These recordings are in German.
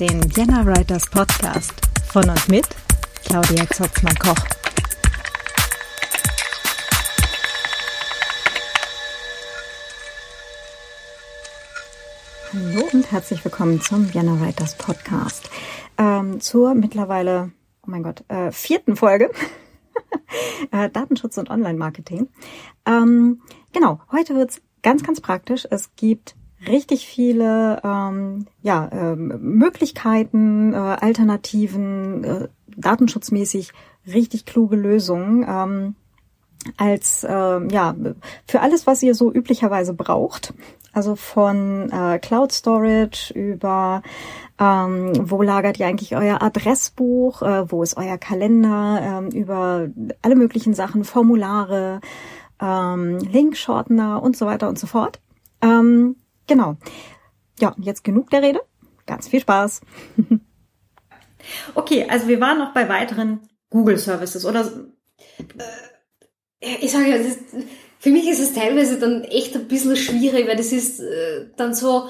Den Vienna Writers Podcast von und mit Claudia Zotzmann-Koch. Hallo und herzlich willkommen zum Vienna Writers Podcast. Ähm, zur mittlerweile, oh mein Gott, äh, vierten Folge äh, Datenschutz und Online-Marketing. Ähm, genau, heute wird's ganz, ganz praktisch. Es gibt richtig viele ähm, ja, ähm, Möglichkeiten, äh, Alternativen, äh, datenschutzmäßig richtig kluge Lösungen. Ähm, als äh, ja für alles, was ihr so üblicherweise braucht. Also von äh, Cloud Storage über ähm, wo lagert ihr eigentlich euer Adressbuch, äh, wo ist euer Kalender, ähm, über alle möglichen Sachen, Formulare, ähm, Link-Shortener und so weiter und so fort. Ähm, genau. Ja, jetzt genug der Rede. Ganz viel Spaß. okay, also wir waren noch bei weiteren Google Services oder äh, ich sage ja, ist, für mich ist es teilweise dann echt ein bisschen schwierig, weil das ist äh, dann so,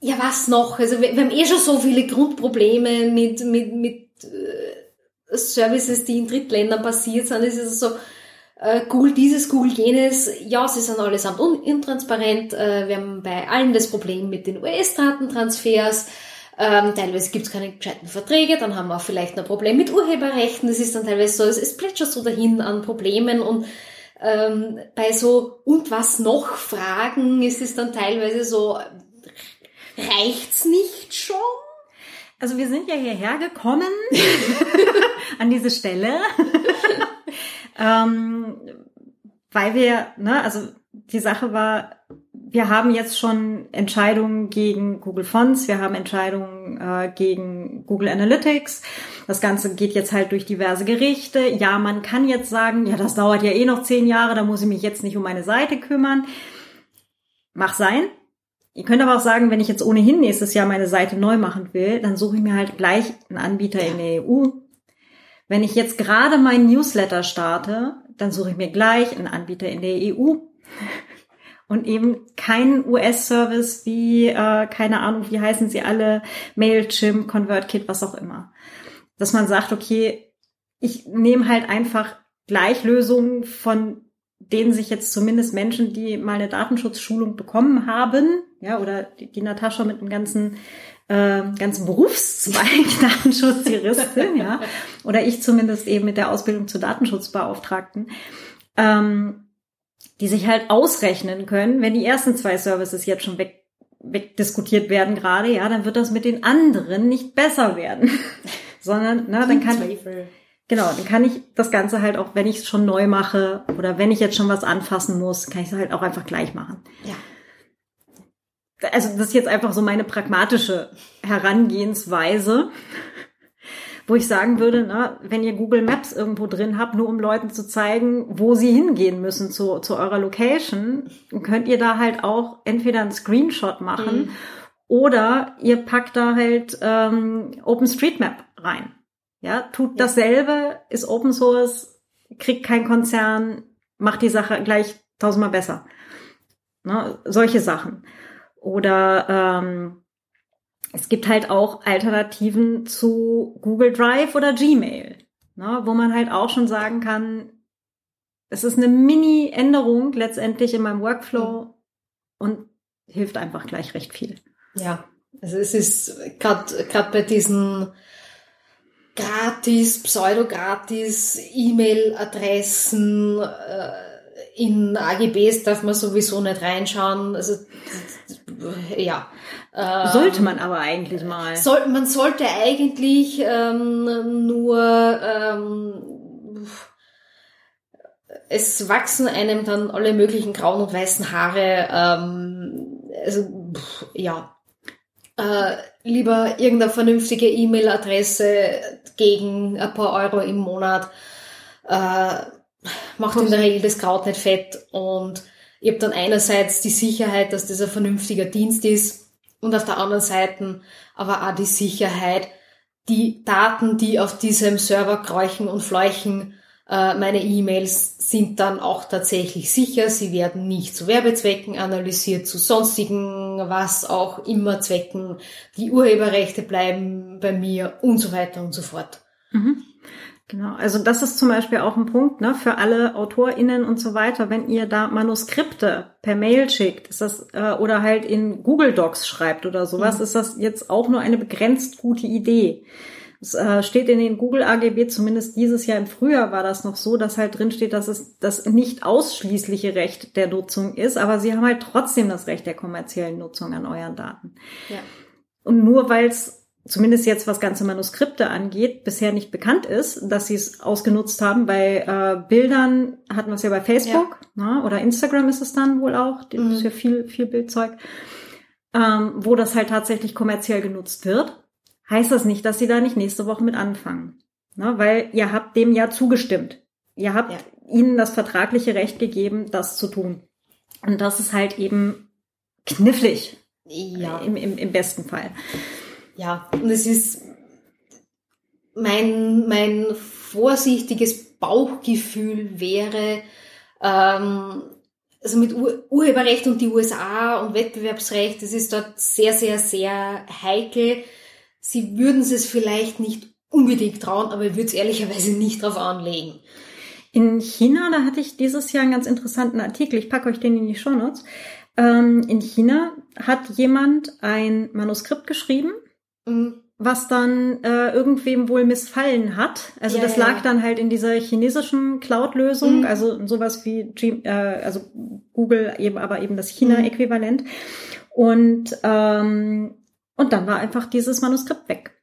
ja was noch? Also wir, wir, haben eh schon so viele Grundprobleme mit, mit, mit äh, Services, die in Drittländern passiert sind. Es ist so, äh, Google dieses, Google jenes, ja, sie sind allesamt un intransparent. Äh, wir haben bei allen das Problem mit den US-Datentransfers. Ähm, teilweise gibt es keine gescheiten Verträge, dann haben wir auch vielleicht ein Problem mit Urheberrechten. Das ist dann teilweise so, es, es plätschert so dahin an Problemen und ähm, bei so und was noch Fragen ist es dann teilweise so, reicht's nicht schon? Also wir sind ja hierher gekommen an diese Stelle ähm, weil wir, ne, also die Sache war, wir haben jetzt schon Entscheidungen gegen Google Fonts, wir haben Entscheidungen äh, gegen Google Analytics. Das Ganze geht jetzt halt durch diverse Gerichte. Ja, man kann jetzt sagen, ja, das dauert ja eh noch zehn Jahre, da muss ich mich jetzt nicht um meine Seite kümmern. Mach sein. Ihr könnt aber auch sagen, wenn ich jetzt ohnehin nächstes Jahr meine Seite neu machen will, dann suche ich mir halt gleich einen Anbieter in der EU, wenn ich jetzt gerade meinen Newsletter starte, dann suche ich mir gleich einen Anbieter in der EU und eben keinen US-Service wie, äh, keine Ahnung, wie heißen sie alle, Mailchimp, ConvertKit, was auch immer. Dass man sagt, okay, ich nehme halt einfach gleich Lösungen von denen sich jetzt zumindest Menschen, die mal eine Datenschutzschulung bekommen haben, ja, oder die, die Natascha mit dem ganzen äh, ganzen Berufszweig Datenschutzjuristin, ja, oder ich zumindest eben mit der Ausbildung zur Datenschutzbeauftragten, ähm, die sich halt ausrechnen können, wenn die ersten zwei Services jetzt schon weg, wegdiskutiert werden gerade, ja, dann wird das mit den anderen nicht besser werden, sondern, na, dann kann Zweifel. Genau, dann kann ich das Ganze halt auch, wenn ich es schon neu mache oder wenn ich jetzt schon was anfassen muss, kann ich es halt auch einfach gleich machen. Ja also das ist jetzt einfach so meine pragmatische Herangehensweise, wo ich sagen würde, na, wenn ihr Google Maps irgendwo drin habt, nur um Leuten zu zeigen, wo sie hingehen müssen zu, zu eurer Location, könnt ihr da halt auch entweder einen Screenshot machen mhm. oder ihr packt da halt ähm, OpenStreetMap rein. Ja, tut ja. dasselbe, ist Open Source, kriegt kein Konzern, macht die Sache gleich tausendmal besser. Ne, solche Sachen. Oder ähm, es gibt halt auch Alternativen zu Google Drive oder Gmail, ne, wo man halt auch schon sagen kann, es ist eine Mini-Änderung letztendlich in meinem Workflow mhm. und hilft einfach gleich recht viel. Ja, also es ist gerade gerade bei diesen gratis, pseudo-gratis E-Mail-Adressen äh, in AGBs darf man sowieso nicht reinschauen. Also ja. Sollte man aber eigentlich mal. Soll, man sollte eigentlich ähm, nur ähm, es wachsen einem dann alle möglichen grauen und weißen Haare. Ähm, also ja. Äh, lieber irgendeine vernünftige E-Mail-Adresse gegen ein paar Euro im Monat. Äh, macht in der Regel das Kraut nicht fett und ich habe dann einerseits die Sicherheit, dass das ein vernünftiger Dienst ist und auf der anderen Seite aber auch die Sicherheit, die Daten, die auf diesem Server kräuchen und fleuchen, Äh, meine E-Mails sind dann auch tatsächlich sicher. Sie werden nicht zu Werbezwecken analysiert, zu sonstigen, was auch immer Zwecken. Die Urheberrechte bleiben bei mir und so weiter und so fort. Mhm. Genau, also das ist zum Beispiel auch ein Punkt ne, für alle AutorInnen und so weiter. Wenn ihr da Manuskripte per Mail schickt, ist das äh, oder halt in Google Docs schreibt oder sowas, mhm. ist das jetzt auch nur eine begrenzt gute Idee. Es äh, steht in den Google AGB, zumindest dieses Jahr im Frühjahr war das noch so, dass halt drin steht, dass es das nicht ausschließliche Recht der Nutzung ist, aber sie haben halt trotzdem das Recht der kommerziellen Nutzung an euren Daten. Ja. Und nur weil es zumindest jetzt was ganze Manuskripte angeht, bisher nicht bekannt ist, dass sie es ausgenutzt haben. Bei äh, Bildern hatten wir es ja bei Facebook ja. ne, oder Instagram ist es dann wohl auch, das mhm. ist ja viel, viel Bildzeug, ähm, wo das halt tatsächlich kommerziell genutzt wird. Heißt das nicht, dass sie da nicht nächste Woche mit anfangen. Ne, weil ihr habt dem ja zugestimmt. Ihr habt ja. ihnen das vertragliche Recht gegeben, das zu tun. Und das ist halt eben knifflig. Ja. Im, im, im besten Fall ja, und es ist mein, mein vorsichtiges Bauchgefühl wäre, ähm, also mit Ur Urheberrecht und die USA und Wettbewerbsrecht, das ist dort sehr, sehr, sehr heikel. Sie würden es vielleicht nicht unbedingt trauen, aber ich würde es ehrlicherweise nicht drauf anlegen. In China, da hatte ich dieses Jahr einen ganz interessanten Artikel, ich packe euch den in die Show Notes. Ähm, in China hat jemand ein Manuskript geschrieben. Was dann äh, irgendwem wohl missfallen hat. Also ja, das lag ja. dann halt in dieser chinesischen Cloud-Lösung, mhm. also sowas wie G äh, also Google eben, aber eben das China-Äquivalent. Und ähm, und dann war einfach dieses Manuskript weg.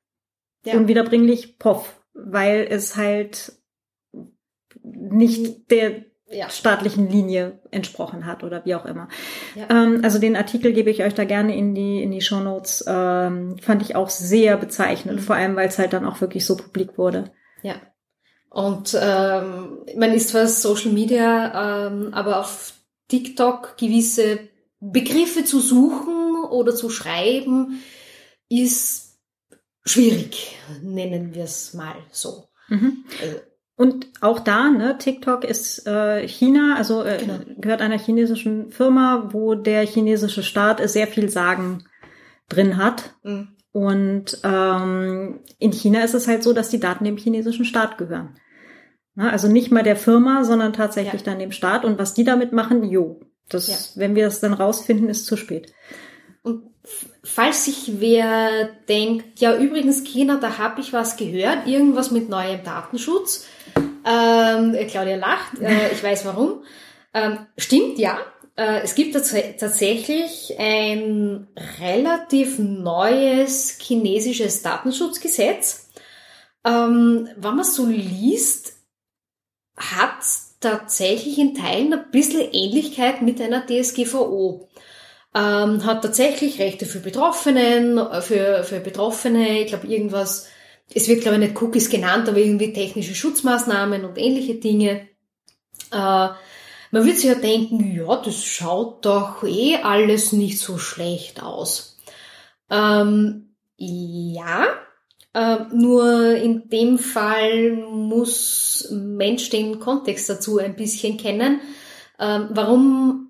Ja. Unwiederbringlich poff, weil es halt nicht der ja. staatlichen Linie entsprochen hat oder wie auch immer. Ja. Ähm, also den Artikel gebe ich euch da gerne in die in die Show Notes. Ähm, fand ich auch sehr bezeichnend, mhm. vor allem weil es halt dann auch wirklich so publik wurde. Ja. Und ähm, man ist zwar Social Media, ähm, aber auf TikTok gewisse Begriffe zu suchen oder zu schreiben ist schwierig, nennen wir es mal so. Mhm. Also, und auch da, ne, TikTok ist äh, China, also äh, genau. gehört einer chinesischen Firma, wo der chinesische Staat sehr viel Sagen drin hat. Mhm. Und ähm, in China ist es halt so, dass die Daten dem chinesischen Staat gehören. Na, also nicht mal der Firma, sondern tatsächlich ja. dann dem Staat. Und was die damit machen, jo, das, ja. wenn wir das dann rausfinden, ist zu spät. Falls sich wer denkt, ja übrigens China, da habe ich was gehört, irgendwas mit neuem Datenschutz, ähm, Claudia lacht, äh, ich weiß warum. Ähm, stimmt, ja. Äh, es gibt tats tatsächlich ein relativ neues chinesisches Datenschutzgesetz. Ähm, wenn man so liest, hat tatsächlich in Teilen ein bisschen Ähnlichkeit mit einer DSGVO. Ähm, hat tatsächlich Rechte für Betroffenen, für, für Betroffene, ich glaube irgendwas es wird, glaube ich, nicht Cookies genannt, aber irgendwie technische Schutzmaßnahmen und ähnliche Dinge. Äh, man wird sich ja denken, ja, das schaut doch eh alles nicht so schlecht aus. Ähm, ja, äh, nur in dem Fall muss Mensch den Kontext dazu ein bisschen kennen. Ähm, warum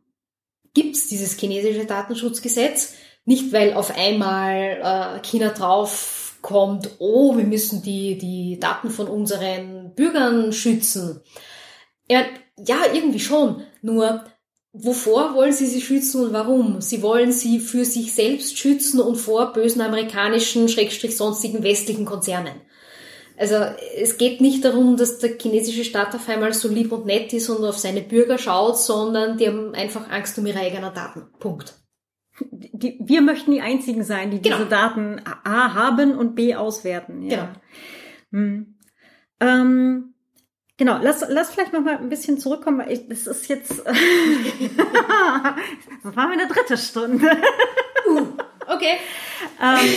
gibt's dieses chinesische Datenschutzgesetz? Nicht, weil auf einmal äh, China drauf kommt, oh, wir müssen die, die Daten von unseren Bürgern schützen. Ja, ja, irgendwie schon. Nur, wovor wollen sie sie schützen und warum? Sie wollen sie für sich selbst schützen und vor bösen amerikanischen, schrägstrich sonstigen westlichen Konzernen. Also es geht nicht darum, dass der chinesische Staat auf einmal so lieb und nett ist und auf seine Bürger schaut, sondern die haben einfach Angst um ihre eigenen Daten. Punkt die, wir möchten die einzigen sein, die genau. diese Daten A haben und B auswerten. Ja. Genau. Hm. Ähm, genau, lass, lass vielleicht noch mal ein bisschen zurückkommen, weil ich, das ist jetzt, das war meine dritte Stunde. uh, okay. ähm,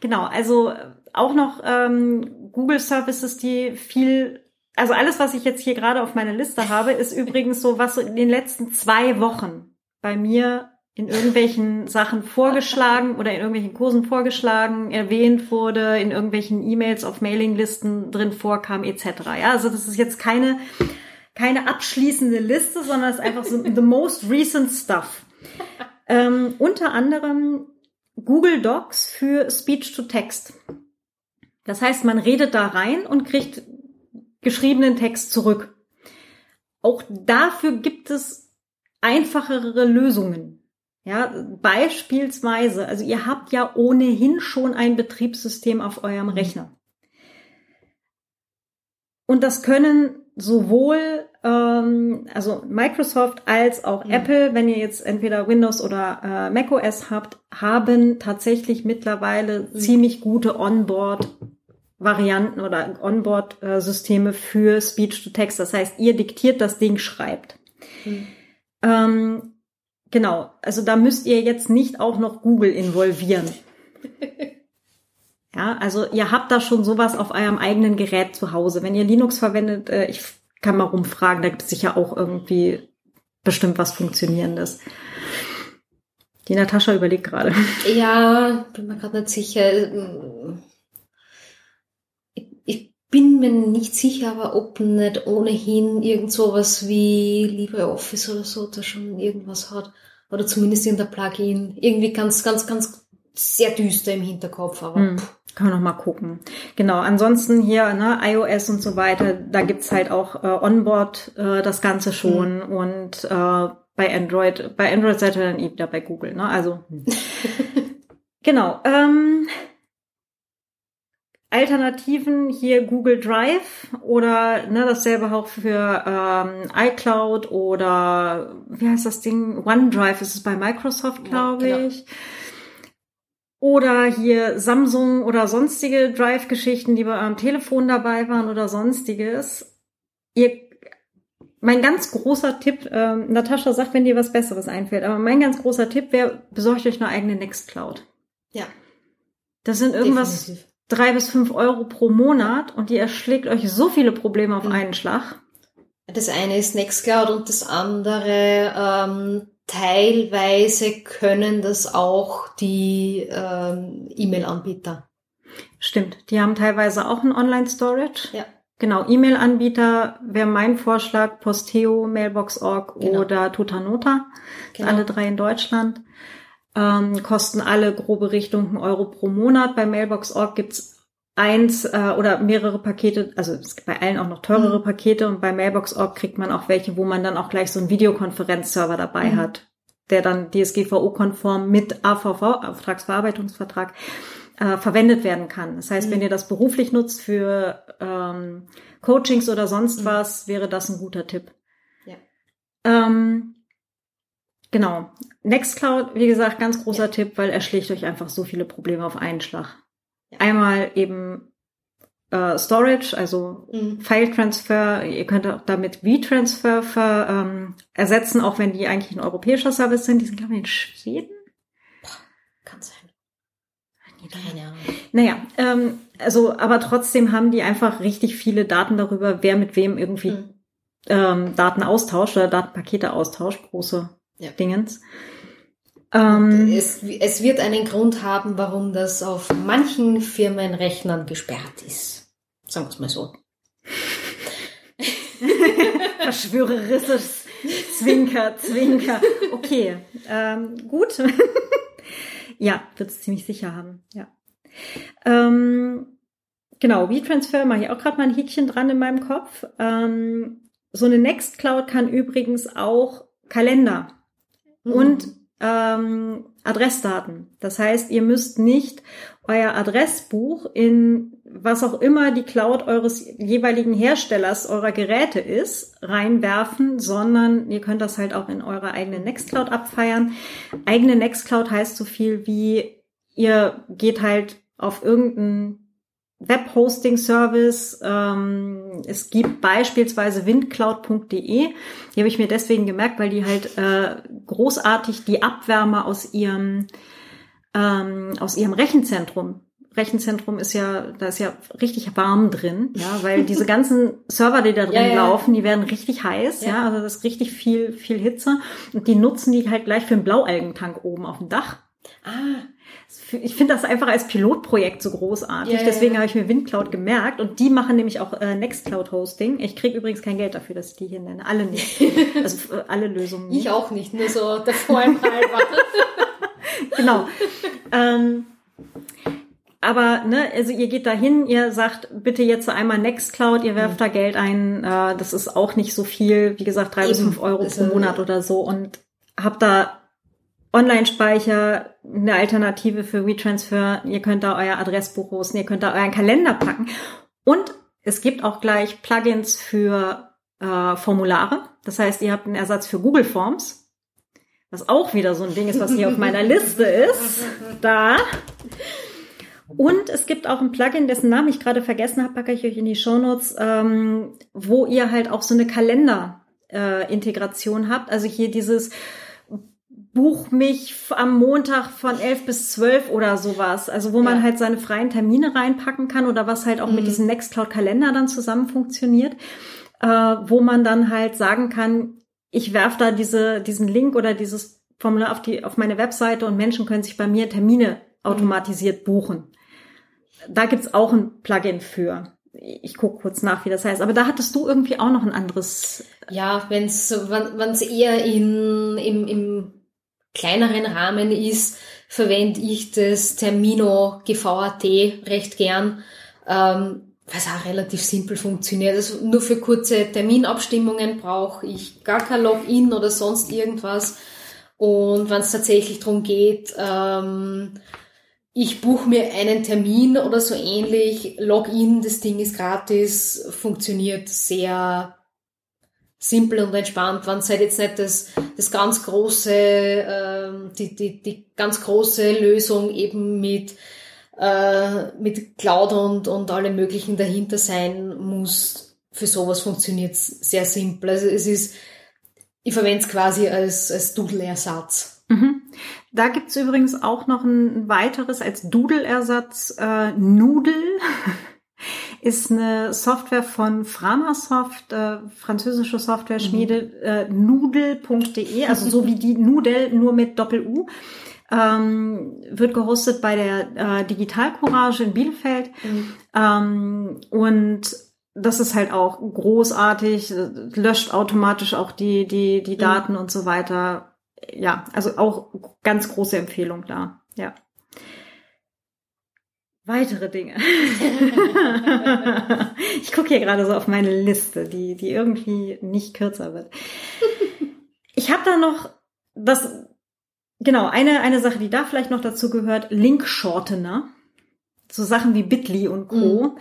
genau, also auch noch ähm, Google Services, die viel also alles, was ich jetzt hier gerade auf meiner Liste habe, ist übrigens so, was in den letzten zwei Wochen bei mir in irgendwelchen Sachen vorgeschlagen oder in irgendwelchen Kursen vorgeschlagen, erwähnt wurde, in irgendwelchen E-Mails auf Mailinglisten drin vorkam, etc. Ja, also das ist jetzt keine, keine abschließende Liste, sondern es ist einfach so the most recent stuff. Ähm, unter anderem Google Docs für Speech to Text. Das heißt, man redet da rein und kriegt geschriebenen Text zurück. Auch dafür gibt es einfachere Lösungen. Ja, beispielsweise, also ihr habt ja ohnehin schon ein Betriebssystem auf eurem Rechner. Und das können sowohl ähm, also Microsoft als auch mhm. Apple, wenn ihr jetzt entweder Windows oder äh, macOS habt, haben tatsächlich mittlerweile mhm. ziemlich gute Onboard Varianten oder Onboard-Systeme für Speech-to-Text. Das heißt, ihr diktiert das Ding, schreibt. Mhm. Ähm, genau, also da müsst ihr jetzt nicht auch noch Google involvieren. ja, also ihr habt da schon sowas auf eurem eigenen Gerät zu Hause. Wenn ihr Linux verwendet, äh, ich kann mal rumfragen, da gibt es sicher auch irgendwie bestimmt was Funktionierendes. Die Natascha überlegt gerade. Ja, bin mir gerade nicht sicher bin mir nicht sicher, aber ob nicht ohnehin irgend sowas wie LibreOffice oder so da schon irgendwas hat. Oder zumindest in der Plugin. Irgendwie ganz, ganz, ganz sehr düster im Hinterkopf, aber. Hm. Kann man noch mal gucken. Genau, ansonsten hier, ne, iOS und so weiter, da gibt's halt auch äh, Onboard äh, das Ganze schon hm. und äh, bei Android, bei Android seid ihr dann eh wieder bei Google, ne? Also hm. genau. Ähm, Alternativen hier Google Drive oder ne, dasselbe auch für ähm, iCloud oder wie heißt das Ding? OneDrive ist es bei Microsoft, glaube ja, genau. ich. Oder hier Samsung oder sonstige Drive-Geschichten, die bei eurem Telefon dabei waren oder sonstiges. Ihr, mein ganz großer Tipp, ähm, Natascha sagt, wenn dir was Besseres einfällt, aber mein ganz großer Tipp wäre, besorgt euch eine eigene Nextcloud. Ja. Das sind irgendwas, Definitiv drei bis fünf Euro pro Monat und die erschlägt euch so viele Probleme auf mhm. einen Schlag. Das eine ist Nextcloud und das andere ähm, teilweise können das auch die ähm, E-Mail-Anbieter. Stimmt, die haben teilweise auch ein Online-Storage. Ja. Genau, E-Mail-Anbieter wäre mein Vorschlag, Posteo, Mailbox.org genau. oder Tutanota. Genau. Alle drei in Deutschland ähm, kosten alle grobe Richtung einen Euro pro Monat. Bei Mailbox.org gibt's eins äh, oder mehrere Pakete, also es gibt bei allen auch noch teurere mhm. Pakete und bei Mailbox.org kriegt man auch welche, wo man dann auch gleich so einen Videokonferenzserver dabei mhm. hat, der dann DSGVO-konform mit AVV, Auftragsverarbeitungsvertrag, äh, verwendet werden kann. Das heißt, mhm. wenn ihr das beruflich nutzt für ähm, Coachings oder sonst mhm. was, wäre das ein guter Tipp. Ja. Ähm, Genau. Nextcloud, wie gesagt, ganz großer ja. Tipp, weil er schlägt euch einfach so viele Probleme auf einen Schlag. Ja. Einmal eben äh, Storage, also mhm. File Transfer. Ihr könnt auch damit V-Transfer ver, ähm, ersetzen, auch wenn die eigentlich ein europäischer Service sind. Die sind, glaube ich, in Schweden. kann sein. Keine Ahnung. Naja, ähm, also, aber trotzdem haben die einfach richtig viele Daten darüber, wer mit wem irgendwie mhm. ähm, Daten austauscht oder Datenpakete austauscht. Große ja. Dingens. Ähm, es, es wird einen Grund haben, warum das auf manchen Firmenrechnern gesperrt ist. Sagen wir es mal so. Verschwörerisches Zwinker, Zwinker. Okay, ähm, gut. ja, wird es ziemlich sicher haben. Ja. Ähm, genau, WeTransfer mache ich auch gerade mal ein Häkchen dran in meinem Kopf. Ähm, so eine Nextcloud kann übrigens auch Kalender mhm. und ähm, Adressdaten. Das heißt, ihr müsst nicht euer Adressbuch in was auch immer die Cloud eures jeweiligen Herstellers eurer Geräte ist, reinwerfen, sondern ihr könnt das halt auch in eurer eigenen Nextcloud abfeiern. Eigene Nextcloud heißt so viel wie ihr geht halt auf irgendein Webhosting-Service. Ähm, es gibt beispielsweise windcloud.de. Die habe ich mir deswegen gemerkt, weil die halt äh, großartig die Abwärme aus ihrem ähm, aus ihrem Rechenzentrum Rechenzentrum ist ja, da ist ja richtig warm drin, ja, weil diese ganzen Server, die da drin Ja, ja. laufen, die werden richtig heiß, ja. Ja. also das ist richtig viel, viel Hitze und die nutzen die halt gleich für einen Blaualgentank oben auf dem Dach. Ah, Ich finde das einfach als Pilotprojekt so großartig, ja, deswegen ja. habe ich mir Windcloud gemerkt und die machen nämlich auch äh, Nextcloud Hosting. Ich kriege übrigens kein Geld dafür, dass ich die hier nenne, alle nicht, also äh, alle Lösungen nicht. ich auch nicht, nur so der halber. genau. ähm, aber ne, also ihr geht dahin, ihr sagt bitte jetzt einmal Nextcloud, ihr werft da Geld ein, äh, das ist auch nicht so viel, wie gesagt drei bis Eben. fünf Euro pro Monat oder so und habt da Online-Speicher, eine Alternative für WeTransfer, ihr könnt da euer Adressbuch hosten, ihr könnt da euren Kalender packen und es gibt auch gleich Plugins für äh, Formulare. Das heißt, ihr habt einen Ersatz für Google Forms, was auch wieder so ein Ding ist, was hier auf meiner Liste ist. Da. Und es gibt auch ein Plugin, dessen Namen ich gerade vergessen habe, packe ich euch in die Shownotes, ähm, wo ihr halt auch so eine Kalender-Integration habt. Also hier dieses Buch mich am Montag von 11 bis 12 oder sowas. Also wo man Ja. halt seine freien Termine reinpacken kann oder was halt auch mit Mhm. diesem Nextcloud-Kalender dann zusammen funktioniert, äh, wo man dann halt sagen kann, ich werf da diese, diesen Link oder dieses Formular auf, die, auf meine Webseite und Menschen können sich bei mir Termine automatisiert buchen. Da gibt's auch ein Plugin für. Ich gucke kurz nach, wie das heißt. Aber da hattest du irgendwie auch noch ein anderes. Ja, wenn's, wenn wenn's eher in, im, im kleineren Rahmen ist, verwende ich das Termino GVAT recht gern, ähm, was auch relativ simpel funktioniert. Also nur für kurze Terminabstimmungen brauche ich gar kein Login oder sonst irgendwas. Und wenn es tatsächlich darum geht, ähm, ich buche mir einen Termin oder so ähnlich, Login, das Ding ist gratis, funktioniert sehr simpel und entspannt, wenn es halt jetzt nicht das, das ganz große, ähm, die, die, die ganz große Lösung eben mit, äh, mit Cloud und, und alle möglichen dahinter sein muss. Für sowas funktioniert es sehr simpel. Also es ist, ich verwende es quasi als, als Doodle-Ersatz. Mhm. Da gibt's übrigens auch noch ein weiteres als Doodle-Ersatz. Äh, Noodle ist eine Software von Framasoft, äh, französische Software-Schmiede, äh, noodle.de, also so wie die Nudel, nur mit Doppel-U. Ähm, wird gehostet bei der äh, Digital Courage in Bielefeld. Ähm, und das ist halt auch großartig, äh, löscht automatisch auch die, die, die Daten und so weiter. Ja, also auch ganz große Empfehlung da. Ja. Weitere Dinge. ich gucke hier gerade so auf meine Liste, die, die irgendwie nicht kürzer wird. Ich habe da noch das, genau, eine, eine Sache, die da vielleicht noch dazu gehört, Link-Shortener. So Sachen wie Bitly und Co.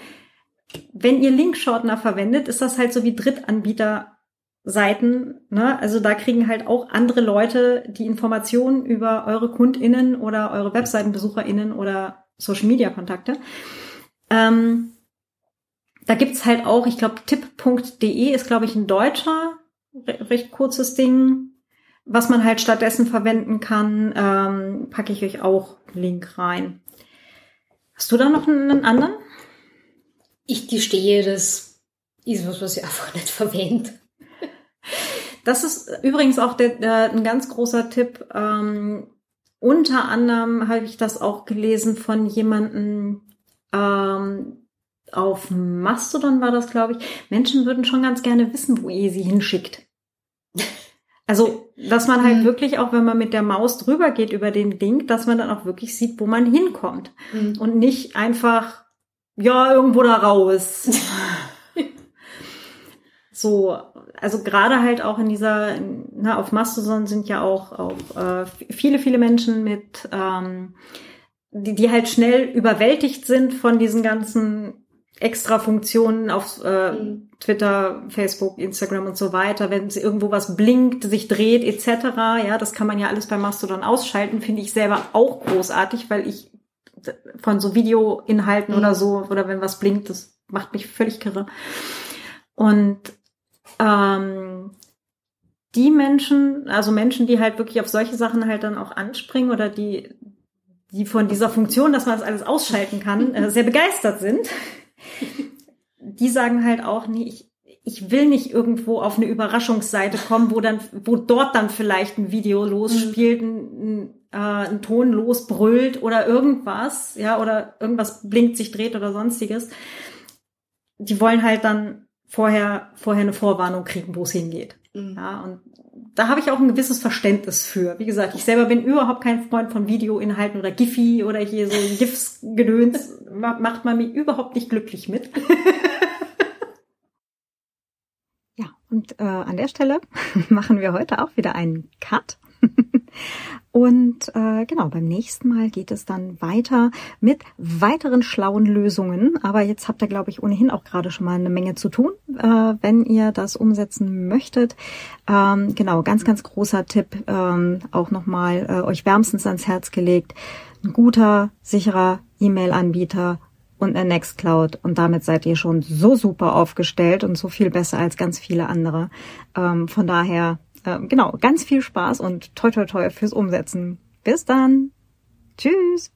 Wenn ihr Link-Shortener verwendet, ist das halt so wie Drittanbieter-Seiten. Ne? Also da kriegen halt auch andere Leute die Informationen über eure KundInnen oder eure WebseitenbesucherInnen oder Social-Media-Kontakte. Ähm, da gibt's halt auch, ich glaube, tipp.de ist, glaube ich, ein deutscher, re recht kurzes Ding, was man halt stattdessen verwenden kann. Ähm, packe ich euch auch Link rein. Hast du da noch einen, einen anderen? Ich gestehe, das ist was, was ich einfach nicht verwende. Das ist übrigens auch der, der, ein ganz großer Tipp. Ähm, unter anderem habe ich das auch gelesen von jemandem ähm, auf Mastodon war das, glaube ich. Menschen würden schon ganz gerne wissen, wo ihr sie hinschickt. Also, dass man halt Mhm. wirklich auch, wenn man mit der Maus drüber geht über den Link, dass man dann auch wirklich sieht, wo man hinkommt. Mhm. Und nicht einfach, ja, irgendwo da raus. so, also gerade halt auch in dieser, na, auf Mastodon sind ja auch, auch äh, viele, viele Menschen mit, ähm, die, die halt schnell überwältigt sind von diesen ganzen extra Funktionen auf äh, Mhm. Twitter, Facebook, Instagram und so weiter, wenn sie irgendwo was blinkt, sich dreht etc. Ja, das kann man ja alles bei Mastodon ausschalten, finde ich selber auch großartig, weil ich von so Videoinhalten Mhm. oder so oder wenn was blinkt, das macht mich völlig kirre. Und ähm, die Menschen, also Menschen, die halt wirklich auf solche Sachen halt dann auch anspringen oder die die von dieser Funktion, dass man das alles ausschalten kann, äh, sehr begeistert sind, die sagen halt auch, nee, ich, ich will nicht irgendwo auf eine Überraschungsseite kommen, wo dann, wo dort dann vielleicht ein Video losspielt, ein, ein, äh, ein Ton losbrüllt oder irgendwas, ja, oder irgendwas blinkt, sich dreht oder sonstiges. Die wollen halt dann vorher, vorher eine Vorwarnung kriegen, wo es hingeht. Mhm. Ja, und da habe ich auch ein gewisses Verständnis für. Wie gesagt, ich selber bin überhaupt kein Freund von Videoinhalten oder Giphy oder hier so GIFs-Gedöns. Macht man mich überhaupt nicht glücklich mit. ja, und äh, an der Stelle machen wir heute auch wieder einen Cut. Und äh, genau, beim nächsten Mal geht es dann weiter mit weiteren schlauen Lösungen. Aber jetzt habt ihr, glaube ich, ohnehin auch gerade schon mal eine Menge zu tun, äh, wenn ihr das umsetzen möchtet. Ähm, genau, ganz, ganz großer Tipp, ähm, auch nochmal äh, euch wärmstens ans Herz gelegt. Ein guter, sicherer E-Mail-Anbieter und eine Nextcloud. Und damit seid ihr schon so super aufgestellt und so viel besser als ganz viele andere. Ähm, von daher ähm, genau, ganz viel Spaß und toi toi toi fürs Umsetzen. Bis dann. Tschüss.